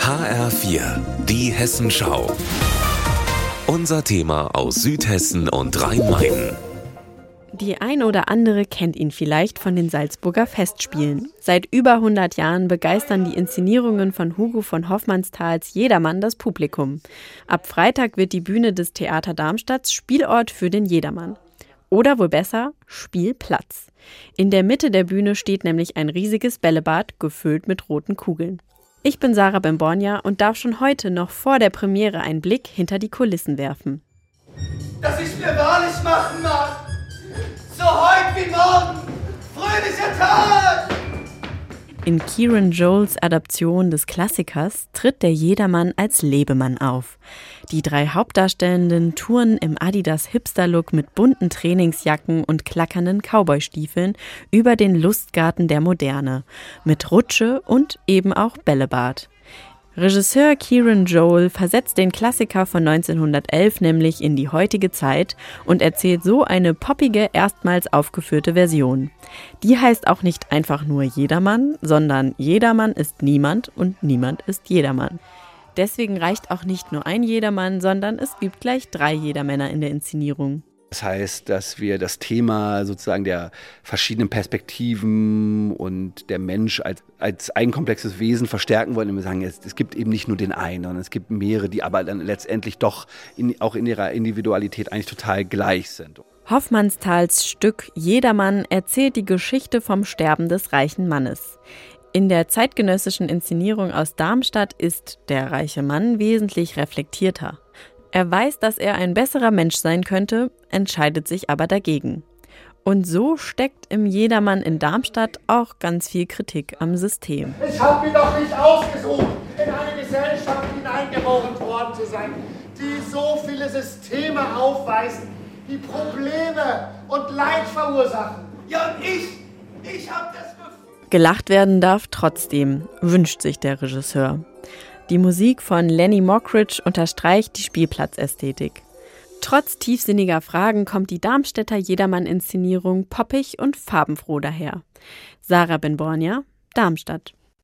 HR4, die Hessenschau. Unser Thema aus Südhessen und Rhein-Main. Die ein oder andere kennt ihn vielleicht von den Salzburger Festspielen. Seit über 100 Jahren begeistern die Inszenierungen von Hugo von Hoffmannsthals jedermann das Publikum. Ab Freitag wird die Bühne des Theater Darmstadts Spielort für den Jedermann. Oder wohl besser, Spielplatz. In der Mitte der Bühne steht nämlich ein riesiges Bällebad, gefüllt mit roten Kugeln. Ich bin Sarah Bembornia und darf schon heute noch vor der Premiere einen Blick hinter die Kulissen werfen. Dass ich mir wahrlich machen mag, so heute wie morgen, fröhlicher Tag! In Kieran Joels Adaption des Klassikers tritt der Jedermann als Lebemann auf. Die drei Hauptdarstellenden touren im Adidas Hipster-Look mit bunten Trainingsjacken und klackernden Cowboystiefeln über den Lustgarten der Moderne, mit Rutsche und eben auch Bällebad. Regisseur Kieran Joel versetzt den Klassiker von 1911 nämlich in die heutige Zeit und erzählt so eine poppige, erstmals aufgeführte Version. Die heißt auch nicht einfach nur Jedermann, sondern Jedermann ist niemand und niemand ist Jedermann. Deswegen reicht auch nicht nur ein Jedermann, sondern es gibt gleich drei Jedermänner in der Inszenierung. Das heißt, dass wir das Thema sozusagen der verschiedenen Perspektiven und der Mensch als, als ein komplexes Wesen verstärken wollen. Und wir sagen, es, es gibt eben nicht nur den einen, sondern es gibt mehrere, die aber dann letztendlich doch in, auch in ihrer Individualität eigentlich total gleich sind. Hoffmannsthals Stück Jedermann erzählt die Geschichte vom Sterben des reichen Mannes. In der zeitgenössischen Inszenierung aus Darmstadt ist der reiche Mann wesentlich reflektierter. Er weiß, dass er ein besserer Mensch sein könnte, entscheidet sich aber dagegen. Und so steckt im Jedermann in Darmstadt auch ganz viel Kritik am System. Ich habe mich doch nicht ausgesucht, in eine Gesellschaft hineingeboren worden zu sein, die so viele Systeme aufweist, die Probleme und Leid verursachen. Ja, und ich, ich habe das Gelacht werden darf trotzdem, wünscht sich der Regisseur. Die Musik von Lenny Mockridge unterstreicht die Spielplatzästhetik. Trotz tiefsinniger Fragen kommt die Darmstädter Jedermann-Inszenierung poppig und farbenfroh daher. Sarah Benbornia, Darmstadt.